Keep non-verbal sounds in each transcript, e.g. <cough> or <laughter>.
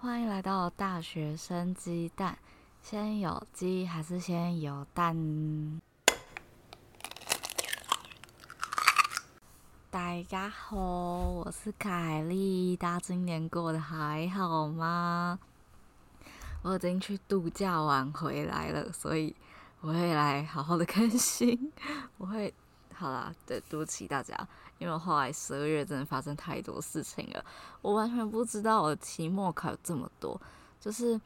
欢迎来到大学生鸡蛋，先有鸡还是先有蛋？大家好，我是凯莉，大家今年过得还好吗？我已经去度假玩回来了，所以我会来好好的更新。我会，好啦，对，对不起大家。因为后来十二月真的发生太多事情了，我完全不知道我期末考这么多。就是，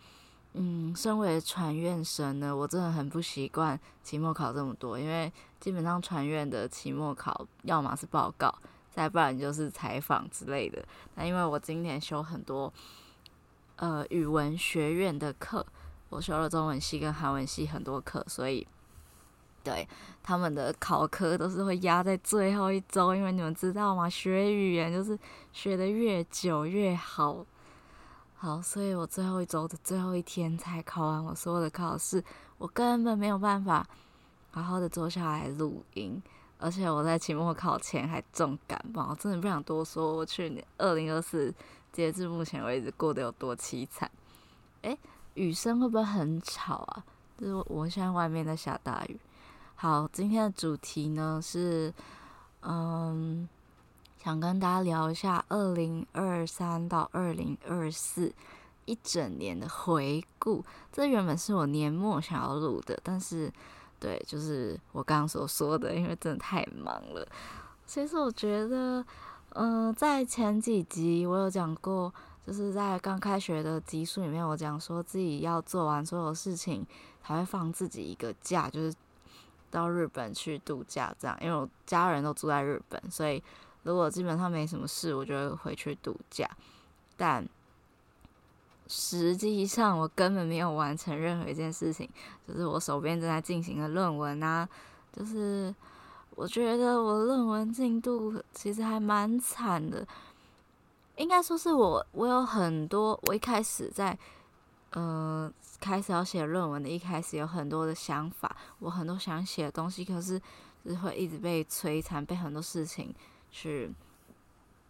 嗯，身为传院生呢，我真的很不习惯期末考这么多，因为基本上传院的期末考要么是报告，再不然就是采访之类的。那因为我今年修很多，呃，语文学院的课，我修了中文系跟韩文系很多课，所以。对，他们的考科都是会压在最后一周，因为你们知道吗？学语言就是学的越久越好。好，所以我最后一周的最后一天才考完我所有的考试，我根本没有办法好好的坐下来录音，而且我在期末考前还重感冒，我真的不想多说。我去年二零二四截至目前为止过得有多凄惨？诶，雨声会不会很吵啊？就是我现在外面在下大雨。好，今天的主题呢是，嗯，想跟大家聊一下二零二三到二零二四一整年的回顾。这原本是我年末想要录的，但是，对，就是我刚刚所说的，因为真的太忙了。其实我觉得，嗯，在前几集我有讲过，就是在刚开学的集数里面，我讲说自己要做完所有事情，才会放自己一个假，就是。到日本去度假，这样，因为我家人都住在日本，所以如果基本上没什么事，我就会回去度假。但实际上，我根本没有完成任何一件事情，就是我手边正在进行的论文啊，就是我觉得我论文进度其实还蛮惨的，应该说是我，我有很多，我一开始在。呃，开始要写论文的一开始有很多的想法，我很多想写的东西，可是就是会一直被摧残，被很多事情去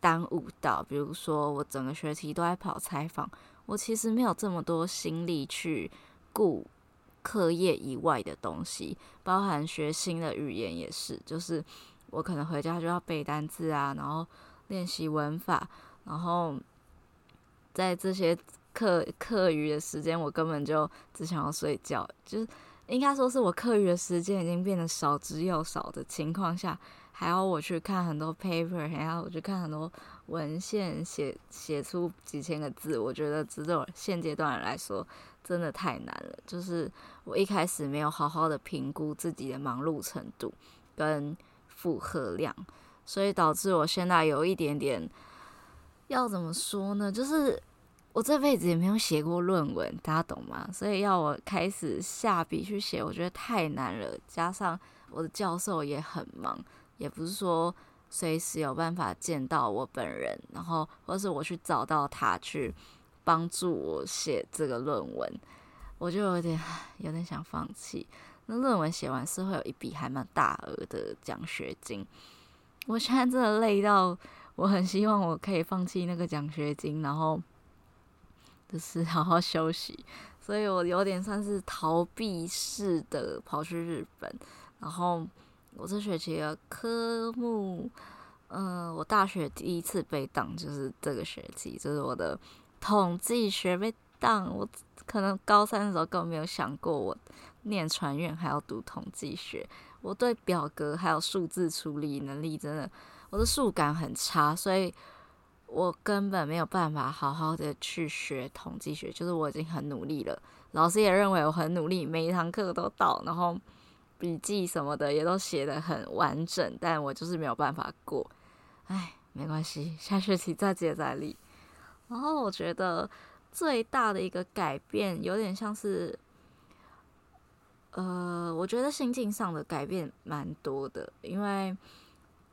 耽误到。比如说，我整个学期都在跑采访，我其实没有这么多心力去顾课业以外的东西，包含学新的语言也是，就是我可能回家就要背单字啊，然后练习文法，然后在这些。课课余的时间，我根本就只想要睡觉，就是应该说是我课余的时间已经变得少之又少的情况下，还要我去看很多 paper，还要我去看很多文献，写写出几千个字，我觉得这种现阶段来说真的太难了。就是我一开始没有好好的评估自己的忙碌程度跟负荷量，所以导致我现在有一点点要怎么说呢？就是。我这辈子也没有写过论文，大家懂吗？所以要我开始下笔去写，我觉得太难了。加上我的教授也很忙，也不是说随时有办法见到我本人，然后或是我去找到他去帮助我写这个论文，我就有点有点想放弃。那论文写完是会有一笔还蛮大额的奖学金，我现在真的累到我很希望我可以放弃那个奖学金，然后。就是 <laughs> 好好休息，所以我有点算是逃避式的跑去日本。然后我这学期的科目，嗯、我大学第一次被当就是这个学期，就是我的统计学被当。我可能高三的时候根本没有想过，我念传院还要读统计学。我对表格还有数字处理能力真的，我的数感很差，所以。我根本没有办法好好的去学统计学，就是我已经很努力了，老师也认为我很努力，每一堂课都到，然后笔记什么的也都写得很完整，但我就是没有办法过。唉，没关系，下学期再接再厉。然后我觉得最大的一个改变，有点像是，呃，我觉得心境上的改变蛮多的，因为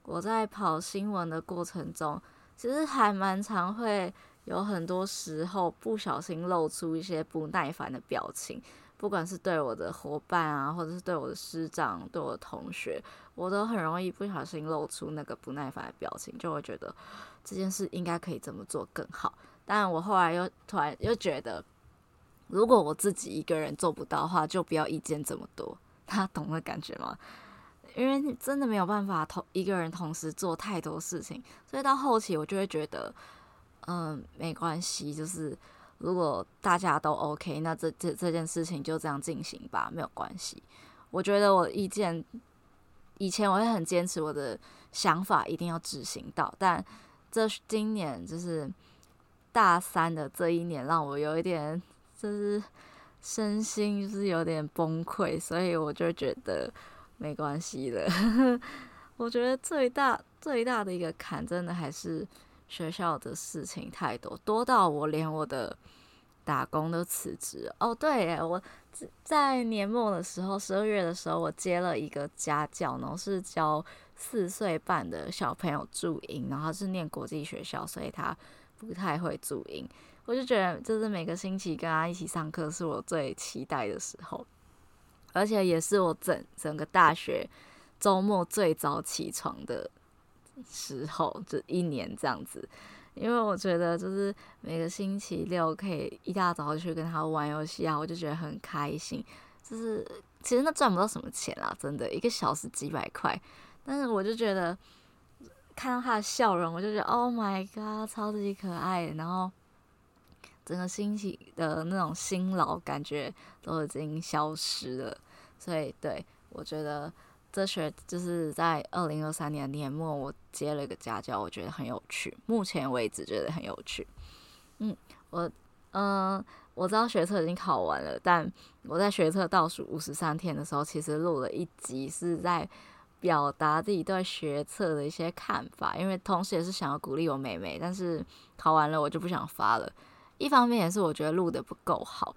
我在跑新闻的过程中。其实还蛮常会有很多时候不小心露出一些不耐烦的表情，不管是对我的伙伴啊，或者是对我的师长、对我的同学，我都很容易不小心露出那个不耐烦的表情，就会觉得这件事应该可以怎么做更好。但我后来又突然又觉得，如果我自己一个人做不到的话，就不要意见这么多。<laughs> 他懂的感觉吗？因为真的没有办法同一个人同时做太多事情，所以到后期我就会觉得，嗯，没关系，就是如果大家都 OK，那这这这件事情就这样进行吧，没有关系。我觉得我的意见，以前我会很坚持我的想法一定要执行到，但这今年就是大三的这一年，让我有一点就是身心就是有点崩溃，所以我就觉得没关系的。<laughs> 我觉得最大最大的一个坎，真的还是学校的事情太多，多到我连我的。打工都辞职哦，对，我在年末的时候，十二月的时候，我接了一个家教，然后是教四岁半的小朋友注音，然后是念国际学校，所以他不太会注音。我就觉得，就是每个星期跟他一起上课，是我最期待的时候，而且也是我整整个大学周末最早起床的时候，就一年这样子。因为我觉得，就是每个星期六可以一大早去跟他玩游戏啊，我就觉得很开心。就是其实那赚不到什么钱啦，真的，一个小时几百块。但是我就觉得看到他的笑容，我就觉得 Oh my God，超级可爱。然后整个星期的那种辛劳感觉都已经消失了。所以对，我觉得。这学就是在二零二三年年末，我接了一个家教，我觉得很有趣。目前为止觉得很有趣。嗯，我嗯、我知道学测已经考完了，但我在学测倒数五十三天的时候，其实录了一集，是在表达自己对学测的一些看法。因为同时也是想要鼓励我妹妹，但是考完了我就不想发了。一方面也是我觉得录的不够好。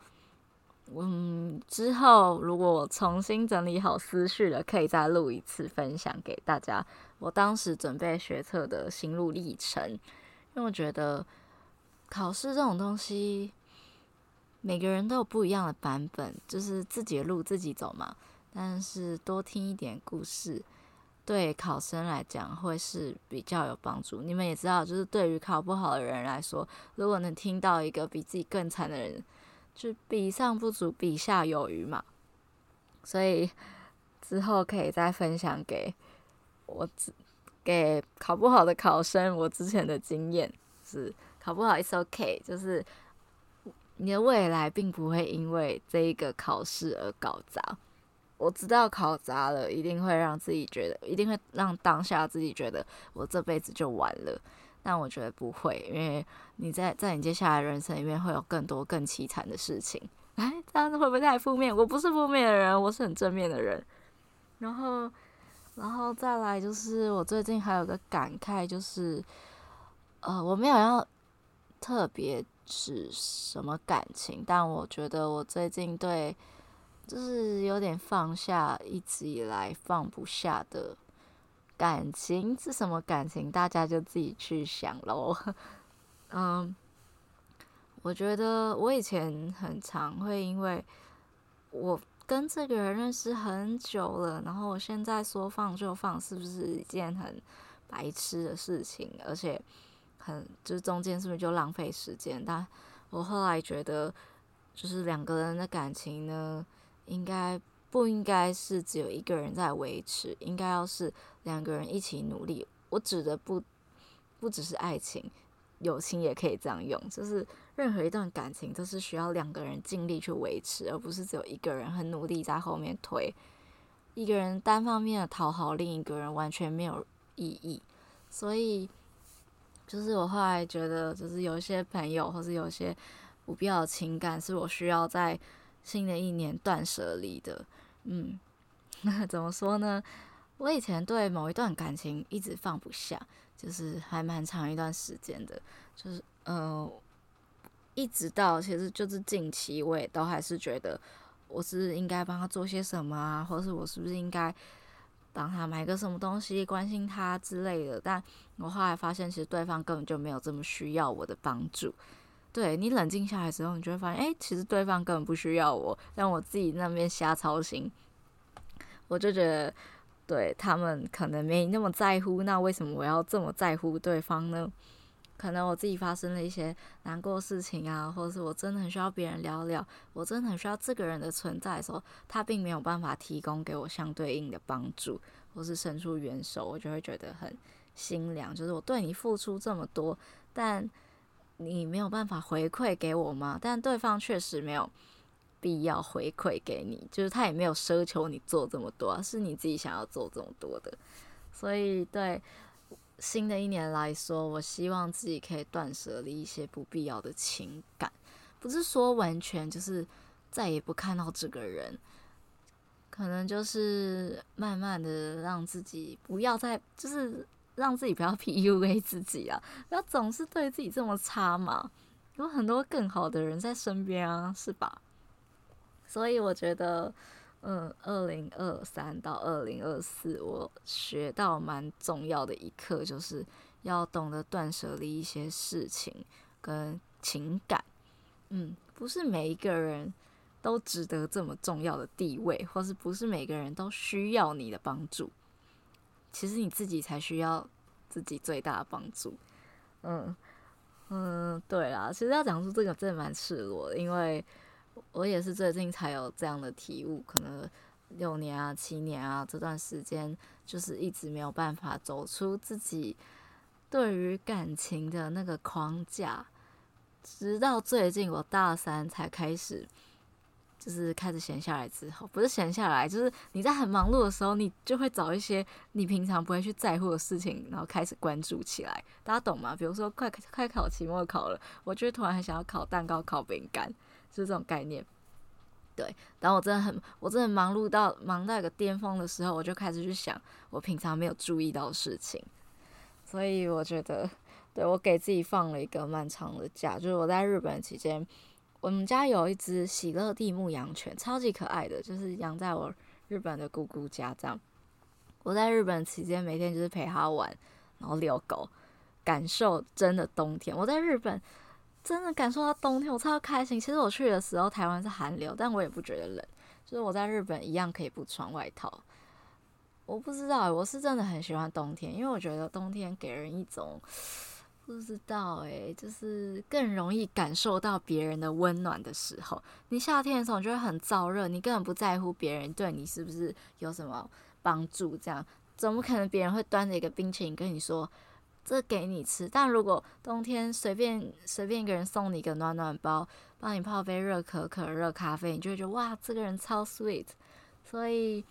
嗯，之后如果我重新整理好思绪了，可以再录一次分享给大家。我当时准备学测的心路历程，因为我觉得考试这种东西，每个人都有不一样的版本，就是自己的路自己走嘛。但是多听一点故事，对考生来讲会是比较有帮助。你们也知道，就是对于考不好的人来说，如果能听到一个比自己更惨的人。就比上不足，比下有余嘛，所以之后可以再分享给我，给考不好的考生我之前的经验是考不好 is OK，就是你的未来并不会因为这一个考试而搞砸。我知道考砸了，一定会让自己觉得，一定会让当下自己觉得我这辈子就完了。但我觉得不会，因为你在在你接下来人生里面会有更多更凄惨的事情。哎，这样子会不会太负面？我不是负面的人，我是很正面的人。然后，然后再来就是我最近还有个感慨，就是呃，我没有要特别指什么感情，但我觉得我最近对就是有点放下一直以来放不下的。感情是什么感情？大家就自己去想喽。<laughs> 嗯，我觉得我以前很常会因为我跟这个人认识很久了，然后我现在说放就放，是不是一件很白痴的事情？而且很就是中间是不是就浪费时间？但我后来觉得，就是两个人的感情呢，应该。不应该是只有一个人在维持，应该要是两个人一起努力。我指的不不只是爱情，友情也可以这样用，就是任何一段感情都是需要两个人尽力去维持，而不是只有一个人很努力在后面推。一个人单方面的讨好另一个人完全没有意义。所以，就是我后来觉得，就是有一些朋友或是有些不必要的情感，是我需要在新的一年断舍离的。嗯，<laughs> 那怎么说呢？我以前对某一段感情一直放不下，就是还蛮长一段时间的，就是呃，一直到其实就是近期，我也都还是觉得我是应该帮他做些什么啊，或是我是不是应该帮他买个什么东西，关心他之类的。但我后来发现，其实对方根本就没有这么需要我的帮助。对，你冷静下来之后，你就会发现，哎，其实对方根本不需要我，让我自己那边瞎操心。我就觉得，对他们可能没那么在乎，那为什么我要这么在乎对方呢？可能我自己发生了一些难过事情啊，或者是我真的很需要别人聊聊，我真的很需要这个人的存在的时候，他并没有办法提供给我相对应的帮助，或是伸出援手，我就会觉得很心凉。就是我对你付出这么多，但你没有办法回馈给我吗？但对方确实没有必要回馈给你，就是他也没有奢求你做这么多，是你自己想要做这么多的。所以对。新的一年来说，我希望自己可以断舍离一些不必要的情感，不是说完全就是再也不看到这个人，可能就是慢慢的让自己不要再，就是让自己不要 <laughs> PUA 自己啊，不要总是对自己这么差嘛，有很多更好的人在身边啊，是吧？所以我觉得。嗯，二零二三到二零二四，我学到蛮重要的一课，就是要懂得断舍离一些事情跟情感。嗯，不是每一个人都值得这么重要的地位，或是不是每个人都需要你的帮助。其实你自己才需要自己最大的帮助。嗯嗯，对啦，其实要讲出这个真的蛮赤裸的，因为。我也是最近才有这样的体悟，可能六年啊、七年啊这段时间，就是一直没有办法走出自己对于感情的那个框架，直到最近我大三才开始，就是开始闲下来之后，不是闲下来，就是你在很忙碌的时候，你就会找一些你平常不会去在乎的事情，然后开始关注起来。大家懂吗？比如说快快考期末考了，我就突然很想要烤蛋糕、烤饼干。就是这种概念，对。当我真的很，我真的忙碌到忙到一个巅峰的时候，我就开始去想我平常没有注意到的事情。所以我觉得，对，我给自己放了一个漫长的假，就是我在日本期间，我们家有一只喜乐蒂牧羊犬，超级可爱的，就是养在我日本的姑姑家。这样，我在日本期间每天就是陪它玩，然后遛狗，感受真的冬天。我在日本。真的感受到冬天，我超开心。其实我去的时候，台湾是寒流，但我也不觉得冷。就是我在日本一样可以不穿外套。我不知道，我是真的很喜欢冬天，因为我觉得冬天给人一种不知道诶，就是更容易感受到别人的温暖的时候。你夏天的时候，就会很燥热，你根本不在乎别人对你是不是有什么帮助。这样怎么可能别人会端着一个冰淇淋跟你说？这给你吃，但如果冬天随便随便一个人送你一个暖暖包，帮你泡杯热可可、热咖啡，你就会觉得哇，这个人超 sweet。所以，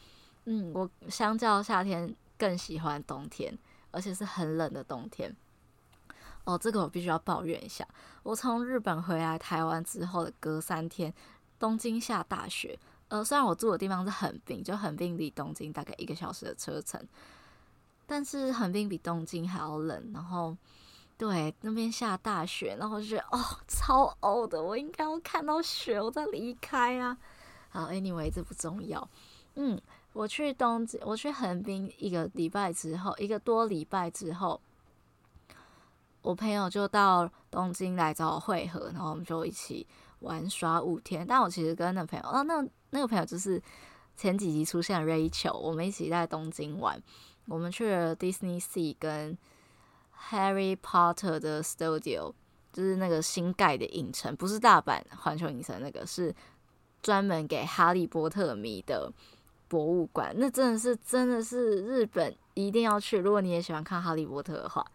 嗯，我相较夏天更喜欢冬天，而且是很冷的冬天。哦，这个我必须要抱怨一下，我从日本回来台湾之后的隔三天，东京下大雪。呃，虽然我住的地方是横滨，就横滨离东京大概一个小时的车程。但是横滨比东京还要冷，然后对那边下大雪，然后我就觉得哦超欧的，我应该要看到雪我再离开啊。好，anyway 这不重要。嗯，我去东京，我去横滨一个礼拜之后，一个多礼拜之后，我朋友就到东京来找我会合，然后我们就一起玩耍五天。但我其实跟那朋友，哦，那那个朋友就是前几集出现的 Rachel，我们一起在东京玩。我们去了 Disney Sea 跟 Harry Potter 的 Studio，就是那个新盖的影城，不是大阪环球影城那个，是专门给哈利波特迷的博物馆。那真的是真的是日本一定要去，如果你也喜欢看哈利波特的话，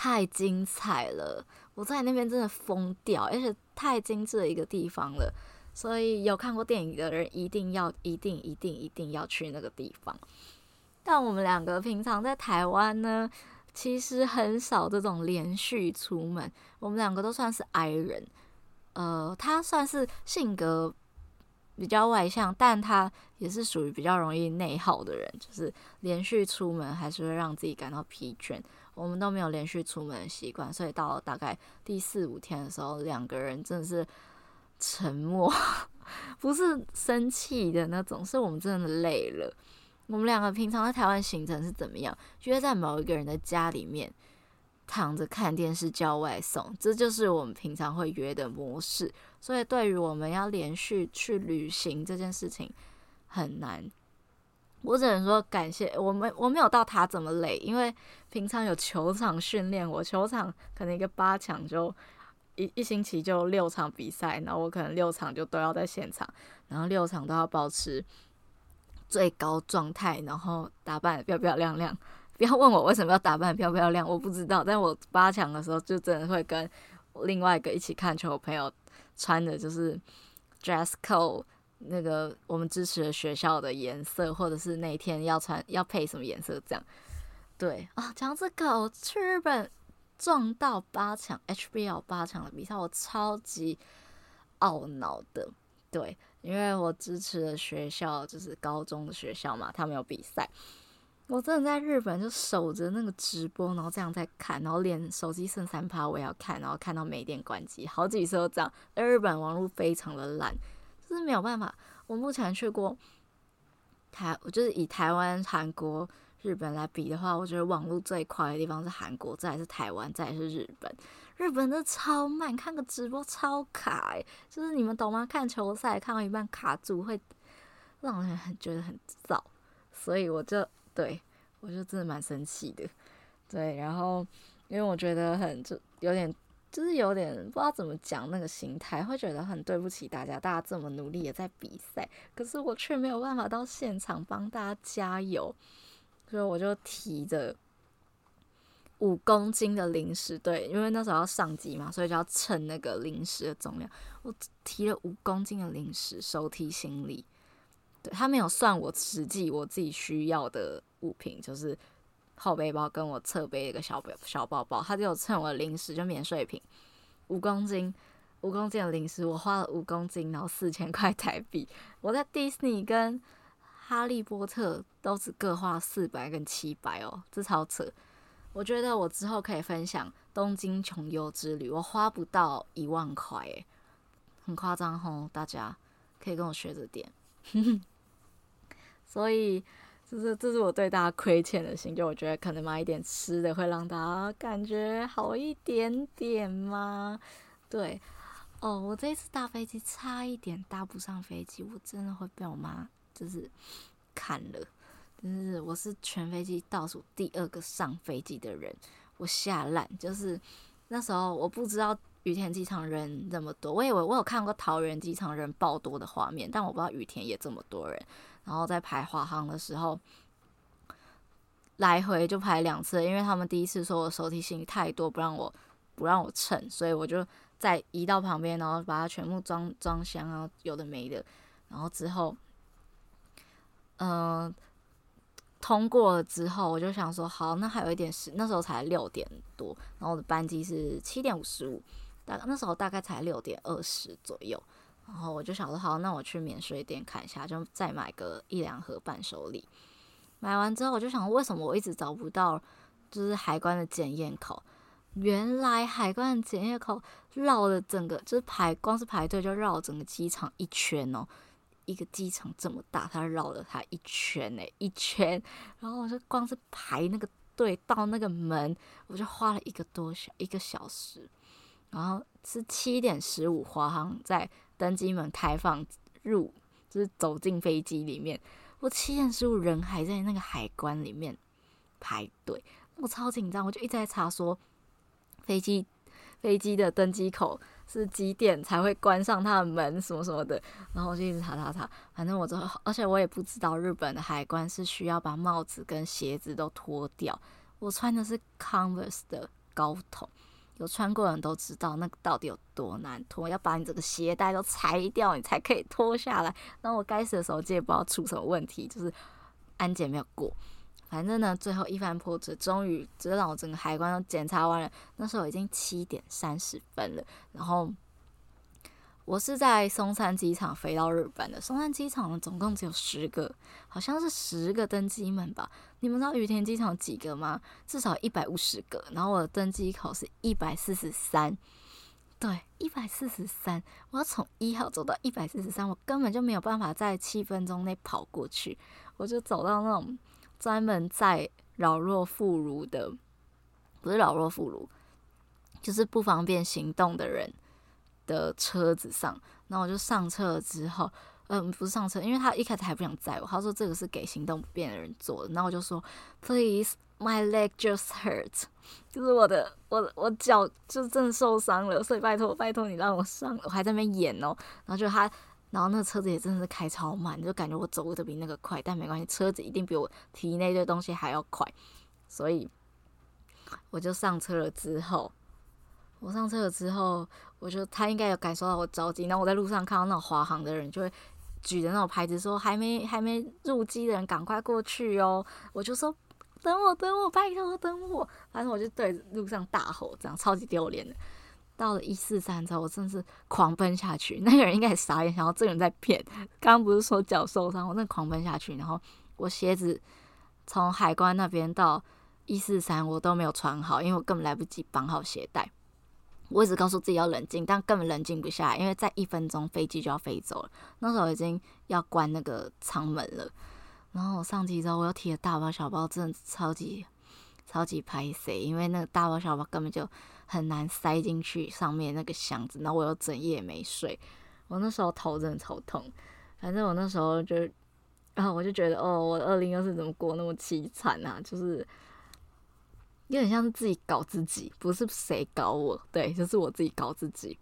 太精彩了！我在那边真的疯掉，而且太精致的一个地方了，所以有看过电影的人一定要、一定、一定、一定要去那个地方。但我们两个平常在台湾呢，其实很少这种连续出门。我们两个都算是 I 人，呃，他算是性格比较外向，但他也是属于比较容易内耗的人，就是连续出门还是会让自己感到疲倦。我们都没有连续出门的习惯，所以到了大概第四五天的时候，两个人真的是沉默，<laughs> 不是生气的那种，是我们真的累了。我们两个平常在台湾行程是怎么样？约在某一个人的家里面躺着看电视叫外送，这就是我们平常会约的模式。所以对于我们要连续去旅行这件事情很难。我只能说感谢我没我没有到他这么累，因为平常有球场训练，我球场可能一个八强就一一星期就六场比赛，然后我可能六场就都要在现场，然后六场都要保持最高状态，然后打扮漂漂亮亮。不要问我为什么要打扮漂漂亮，我不知道。但我八强的时候就真的会跟另外一个一起看球的朋友穿的就是 dress code。那个我们支持的学校的颜色，或者是那一天要穿要配什么颜色，这样对啊。讲这个，我去日本撞到八强 HBL 八强的比赛，我超级懊恼的。对，因为我支持的学校就是高中的学校嘛，他们有比赛，我真的在日本就守着那个直播，然后这样在看，然后连手机剩三趴我也要看，然后看到没电关机，好几次都这样。而日本网络非常的烂。就是没有办法。我目前去过台，我就是以台湾、韩国、日本来比的话，我觉得网络最快的地方是韩国，再来是台湾，再来是日本。日本的超慢，看个直播超卡，欸，就是你们懂吗？看球赛看到一半卡住，会让人很觉得很燥。所以我就对我就真的蛮生气的。对，然后因为我觉得很就有点。就是有点不知道怎么讲那个心态，会觉得很对不起大家，大家这么努力也在比赛，可是我却没有办法到现场帮大家加油，所以我就提着五公斤的零食，对，因为那时候要上机嘛，所以就要称那个零食的重量，我提了五公斤的零食，手提行李，对，他没有算我实际我自己需要的物品，就是。后背包跟我侧背一个小背小包包，他就有称我的零食，就免税品，五公斤，五公斤的零食，我花了五公斤，然后四千块台币。我在迪士尼跟哈利波特都只各花四百跟七百哦，这超扯。我觉得我之后可以分享东京穷游之旅，我花不到一万块，诶，很夸张吼，大家可以跟我学着点。<laughs> 所以。就是，这是我对大家亏欠的心，就我觉得可能买一点吃的会让大家感觉好一点点嘛。对，哦，我这一次搭飞机差一点搭不上飞机，我真的会被我妈就是砍了。就是我是全飞机倒数第二个上飞机的人，我吓烂。就是那时候我不知道羽田机场人那么多，我以为我有看过桃园机场人爆多的画面，但我不知道羽田也这么多人。然后在排华航的时候，来回就排两次，因为他们第一次说我手提行李太多，不让我不让我称，所以我就再移到旁边，然后把它全部装装箱啊，有的没的。然后之后，嗯、通过了之后，我就想说，好，那还有一点时，那时候才六点多，然后我的班机是七点五十五，大那时候大概才六点二十左右。然后我就想说，好，那我去免税店看一下，就再买个一两盒伴手礼。买完之后，我就想，为什么我一直找不到，就是海关的检验口？原来海关的检验口绕了整个，就是排，光是排队就绕整个机场一圈哦。一个机场这么大，它绕了它一圈呢，一圈。然后我就光是排那个队到那个门，我就花了一个多小一个小时。然后是七点十五，华航在。登机门开放入，就是走进飞机里面。我七点十五人还在那个海关里面排队，我超紧张，我就一直在查说飞机飞机的登机口是几点才会关上它的门什么什么的。然后我就一直查查查，反正我之后，而且我也不知道日本的海关是需要把帽子跟鞋子都脱掉。我穿的是 Converse 的高筒。有穿过的人都知道那个到底有多难脱，要把你这个鞋带都裁掉，你才可以脱下来。那我该死的手机也不知道出什么问题，就是安检没有过。反正呢，最后一番波折，终于直到我整个海关都检查完了。那时候已经七点三十分了，然后。我是在松山机场飞到日本的。松山机场呢，总共只有十个，好像是十个登机门吧？你们知道羽田机场几个吗？至少一百五十个。然后我的登机口是一百四十三，对，一百四十三。我要从一号走到一百四十三，我根本就没有办法在七分钟内跑过去。我就走到那种专门在老弱妇孺的，不是老弱妇孺，就是不方便行动的人的车子上，然后我就上车之后，嗯，不是上车，因为他一开始还不想载我，他说这个是给行动不便的人坐的，然后我就说，Please。My leg just hurt，<laughs> 就是我的我我脚就真的受伤了，所以拜托拜托你让我上，我还在那边演哦，然后就他，然后那个车子也真的是开超慢，就感觉我走的比那个快，但没关系，车子一定比我提那堆东西还要快，所以我就上车了之后，我上车了之后，我就他应该有感受到我着急，然后我在路上看到那种华航的人就会举着那种牌子说还没还没入机的人赶快过去哦，我就说。等我，等我，拜托等我！反正我就对路上大吼，这样超级丢脸的。到了一四三之后，我真的是狂奔下去。那个人应该也傻眼，想说这个人在骗。刚刚不是说脚受伤，我那狂奔下去，然后我鞋子从海关那边到一四三，我都没有穿好，因为我根本来不及绑好鞋带。我一直告诉自己要冷静，但根本冷静不下来，因为在一分钟飞机就要飞走了。那时候已经要关那个舱门了。然后我上机之后，我又提了大包小包，真的超级超级拍塞，因为那个大包小包根本就很难塞进去上面那个箱子。然后我又整夜没睡，我那时候头真的超痛。反正我那时候就，然后我就觉得，哦，我二零二四怎么过那么凄惨啊？就是有点像是自己搞自己，不是谁搞我，对，就是我自己搞自己，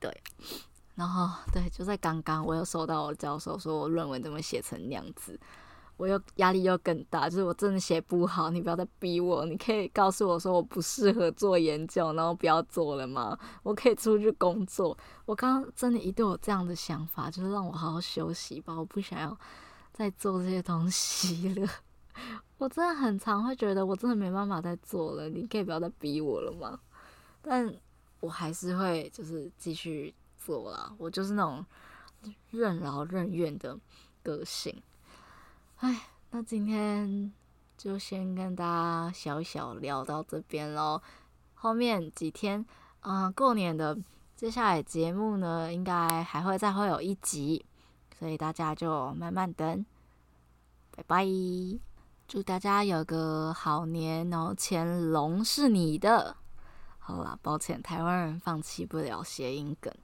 对。然后，对，就在刚刚，我又收到我教授说我论文怎么写成那样子，我又压力又更大，就是我真的写不好，你不要再逼我，你可以告诉我说我不适合做研究，然后不要做了吗？我可以出去工作。我刚刚真的一度有这样的想法，就是让我好好休息吧，我不想要再做这些东西了。我真的很常会觉得我真的没办法再做了，你可以不要再逼我了吗？但我还是会就是继续。做了，我就是那种任劳任怨的个性。哎，那今天就先跟大家小小聊到这边喽。后面几天，嗯、过年的接下来节目呢，应该还会再会有一集，所以大家就慢慢等。拜拜，祝大家有个好年哦！乾隆是你的。好啦，抱歉，台湾人放弃不了谐音梗。